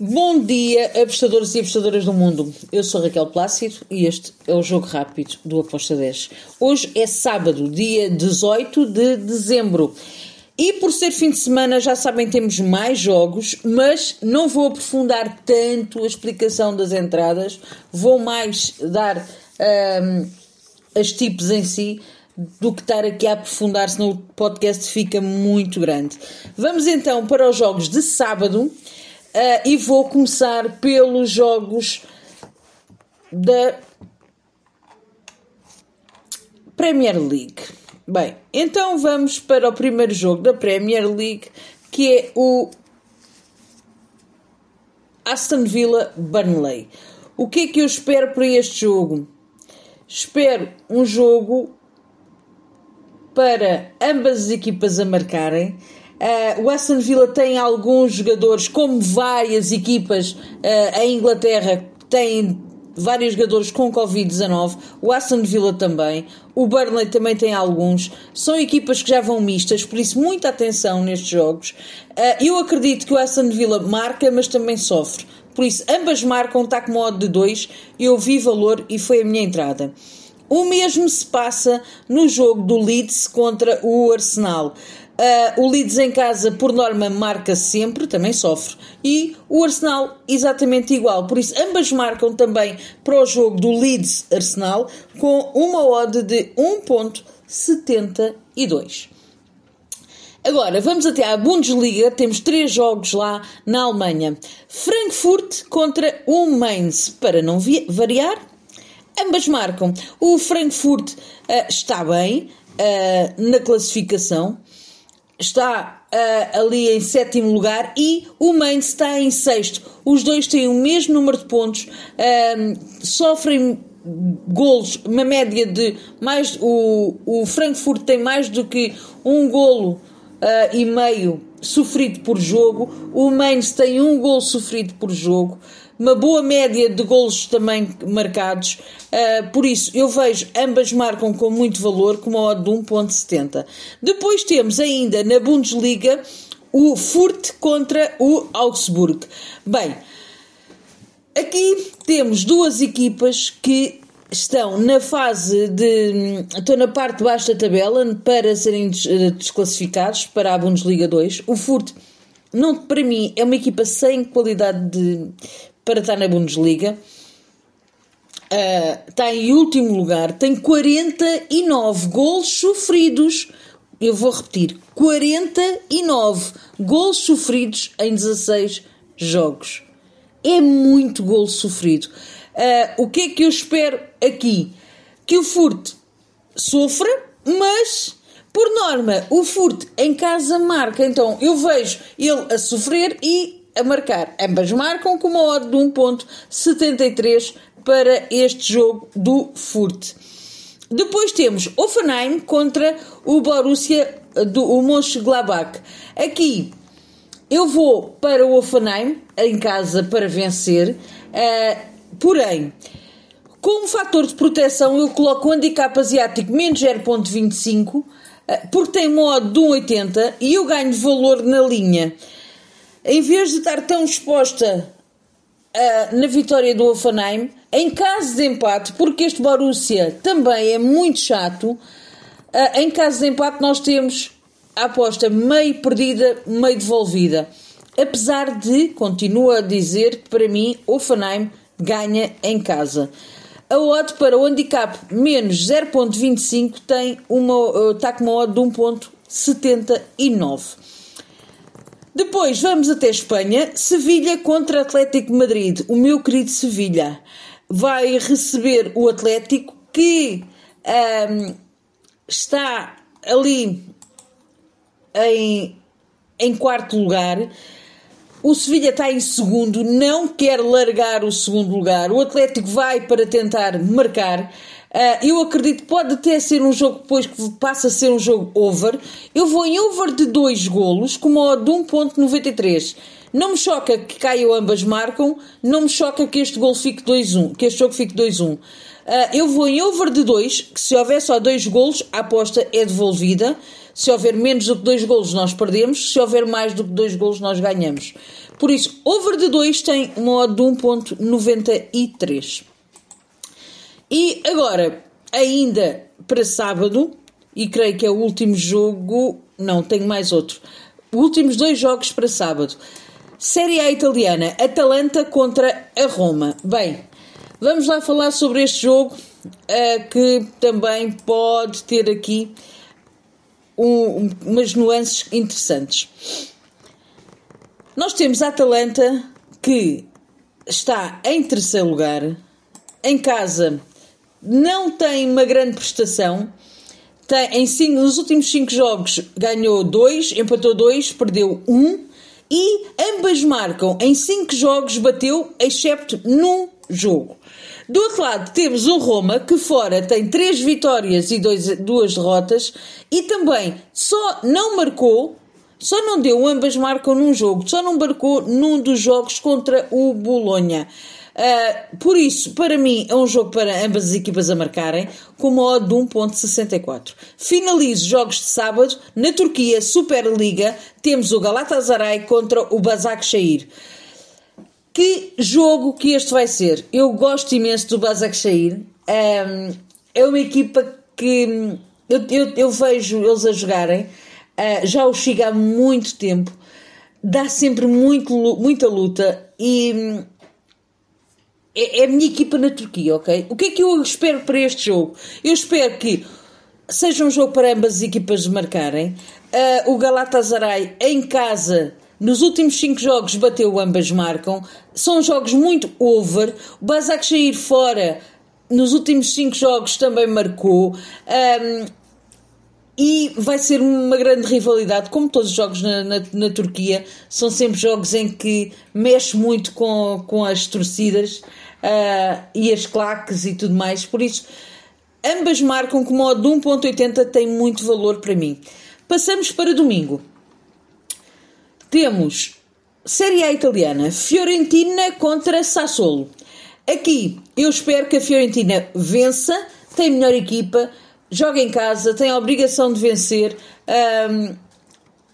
Bom dia, apostadores e apostadoras do mundo. Eu sou Raquel Plácido e este é o Jogo Rápido do Aposta 10. Hoje é sábado, dia 18 de dezembro. E por ser fim de semana, já sabem, temos mais jogos, mas não vou aprofundar tanto a explicação das entradas, vou mais dar as tipos em si do que estar aqui a aprofundar, senão o podcast fica muito grande. Vamos então para os jogos de sábado. Uh, e vou começar pelos jogos da Premier League. Bem, então vamos para o primeiro jogo da Premier League, que é o Aston Villa Burnley. O que é que eu espero para este jogo? Espero um jogo para ambas as equipas a marcarem. Uh, o Aston Villa tem alguns jogadores, como várias equipas uh, em Inglaterra têm vários jogadores com Covid-19, o Aston Villa também, o Burnley também tem alguns. São equipas que já vão mistas, por isso muita atenção nestes jogos. Uh, eu acredito que o Aston Villa marca, mas também sofre. Por isso, ambas marcam, está com modo de 2. Eu vi valor e foi a minha entrada. O mesmo se passa no jogo do Leeds contra o Arsenal. Uh, o Leeds em casa, por norma, marca sempre, também sofre. E o Arsenal, exatamente igual. Por isso, ambas marcam também para o jogo do Leeds-Arsenal com uma odd de 1.72. Agora, vamos até à Bundesliga. Temos três jogos lá na Alemanha. Frankfurt contra o Mainz, para não variar. Ambas marcam. O Frankfurt uh, está bem uh, na classificação está uh, ali em sétimo lugar e o Mainz está em sexto. Os dois têm o mesmo número de pontos, uh, sofrem golos, uma média de mais. O, o Frankfurt tem mais do que um golo uh, e meio sofrido por jogo, o Mainz tem um golo sofrido por jogo uma boa média de golos também marcados. Uh, por isso, eu vejo ambas marcam com muito valor, com uma odd de 1.70. Depois temos ainda na Bundesliga o Furt contra o Augsburg. Bem, aqui temos duas equipas que estão na fase de. estão na parte de baixo da tabela para serem desclassificados para a Bundesliga 2. O Furt, não, para mim, é uma equipa sem qualidade de para estar na Bundesliga. Uh, está em último lugar, tem 49 gols sofridos. Eu vou repetir: 49 gols sofridos em 16 jogos. É muito gol sofrido. Uh, o que é que eu espero aqui? Que o Furt sofra, mas por norma, o Furt em casa marca. Então eu vejo ele a sofrer e a marcar. Ambas marcam com uma odd de 1.73 para este jogo do Furt. Depois temos Offenheim contra o Borussia do o Mönchengladbach. Aqui eu vou para o Offenheim em casa para vencer, uh, porém como fator de proteção eu coloco o handicap asiático menos 0.25 uh, porque tem modo de 1,80 e eu ganho valor na linha em vez de estar tão exposta uh, na vitória do Offenheim, em caso de empate, porque este Borussia também é muito chato, uh, em caso de empate nós temos a aposta meio perdida, meio devolvida. Apesar de, continuo a dizer que para mim Offenheim ganha em casa. A odd para o handicap menos 0.25 tem uma, está com uma odd de 1.79. Depois vamos até Espanha, Sevilha contra Atlético Madrid. O meu querido Sevilha vai receber o Atlético que um, está ali em, em quarto lugar. O Sevilha está em segundo, não quer largar o segundo lugar. O Atlético vai para tentar marcar. Uh, eu acredito que pode até ser um jogo depois que passa a ser um jogo over. Eu vou em over de 2 golos com uma de 1.93. Não me choca que caiam ambas marcam, não me choca que este gol fique 2-1, que este jogo fique 2-1. Uh, ah, eu vou em over de 2, que se houver só 2 golos, a aposta é devolvida. Se houver menos do que 2 golos, nós perdemos. Se houver mais do que 2 golos, nós ganhamos. Por isso, over de 2 tem uma de 1.93. E agora, ainda para sábado, e creio que é o último jogo, não, tenho mais outro. Últimos dois jogos para sábado. Série A italiana, Atalanta contra a Roma. Bem, vamos lá falar sobre este jogo uh, que também pode ter aqui um, umas nuances interessantes. Nós temos a Atalanta que está em terceiro lugar, em casa não tem uma grande prestação. Tem, em cinco, nos últimos cinco jogos ganhou dois, empatou dois, perdeu um e ambas marcam em cinco jogos bateu, excepto num jogo. Do outro lado temos o Roma, que fora tem três vitórias e dois, duas derrotas, e também só não marcou, só não deu, ambas marcam num jogo, só não marcou num dos jogos contra o Bolonha. Uh, por isso, para mim, é um jogo para ambas as equipas a marcarem, com uma odd de 1.64. Finalizo jogos de sábado. Na Turquia, Superliga, temos o Galatasaray contra o Basaksehir. Que jogo que este vai ser? Eu gosto imenso do Basaksehir. Um, é uma equipa que eu, eu, eu, vejo eles a jogarem. Uh, já o chega há muito tempo. Dá sempre muito, muita luta e é, é a minha equipa na Turquia, ok? O que é que eu espero para este jogo? Eu espero que seja um jogo para ambas as equipas marcarem. Uh, o Galatasaray em casa nos últimos 5 jogos bateu, ambas marcam. São jogos muito over. O Basaksehir fora, nos últimos 5 jogos também marcou. Um, e vai ser uma grande rivalidade, como todos os jogos na, na, na, Turquia, são sempre jogos em que mexe muito com, com as torcidas uh, e as claques e tudo mais. Por isso, ambas marcam que o modo de 1.80 tem muito valor para mim. Passamos para domingo. Temos Série A italiana, Fiorentina contra Sassuolo. Aqui eu espero que a Fiorentina vença, tem melhor equipa, joga em casa, tem a obrigação de vencer. Um,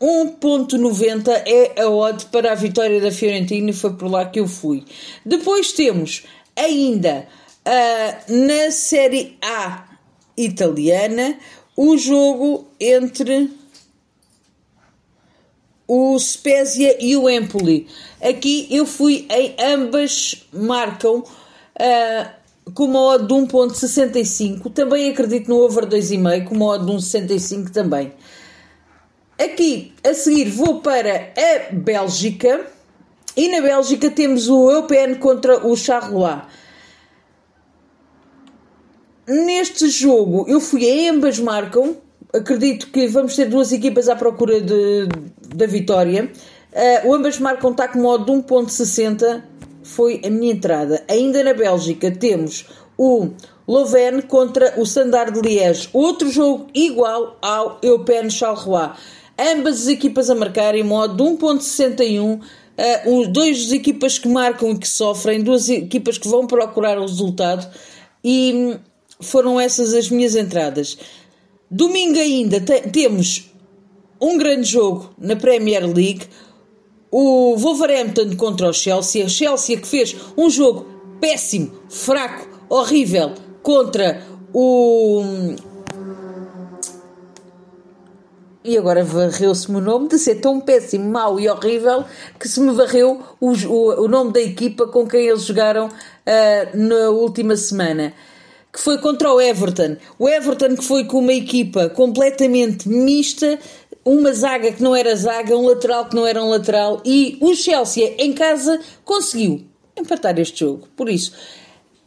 1.90 é a odd para a vitória da Fiorentina e foi por lá que eu fui. Depois temos ainda uh, na Série A italiana o jogo entre o Spezia e o Empoli. Aqui eu fui em ambas marcam uh, com uma odd de 1.65. Também acredito no over 2,5 com uma odd de 1.65 também. Aqui a seguir vou para a Bélgica e na Bélgica temos o EUPN contra o Charleroi. Neste jogo eu fui a ambas marcam. Acredito que vamos ter duas equipas à procura de, da vitória. Uh, o ambas marcam está com modo de 1.60. Foi a minha entrada. Ainda na Bélgica temos o Louvain contra o Standard de Liège. Outro jogo igual ao Eupen Charleroi. Ambas as equipas a marcar em modo de 1.61 uh, dois equipas que marcam e que sofrem, duas equipas que vão procurar o resultado e hum, foram essas as minhas entradas. Domingo ainda te temos um grande jogo na Premier League, o Wolverhampton contra o Chelsea, a Chelsea que fez um jogo péssimo, fraco, horrível contra o e agora varreu-se-me o nome de ser tão péssimo, mau e horrível que se me varreu o, o, o nome da equipa com quem eles jogaram uh, na última semana. Que foi contra o Everton. O Everton que foi com uma equipa completamente mista, uma zaga que não era zaga, um lateral que não era um lateral, e o Chelsea em casa conseguiu empatar este jogo. Por isso,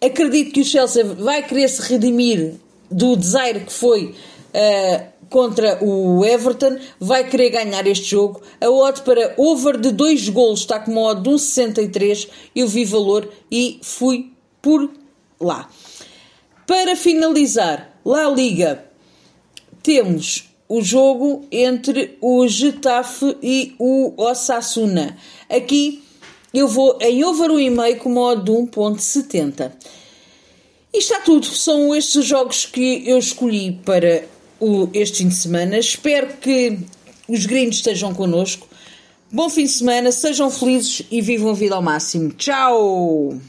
acredito que o Chelsea vai querer se redimir do desaire que foi uh, contra o Everton, vai querer ganhar este jogo. A odd para over de 2 golos está com uma odd de 1,63. Eu vi valor e fui por lá. Para finalizar, La Liga, temos o jogo entre o Getafe e o Osasuna. Aqui eu vou em over 1,5 com de 1,70. E está tudo. São estes os jogos que eu escolhi para o, este fim de semana. Espero que os gringos estejam connosco Bom fim de semana, sejam felizes e vivam a vida ao máximo. Tchau!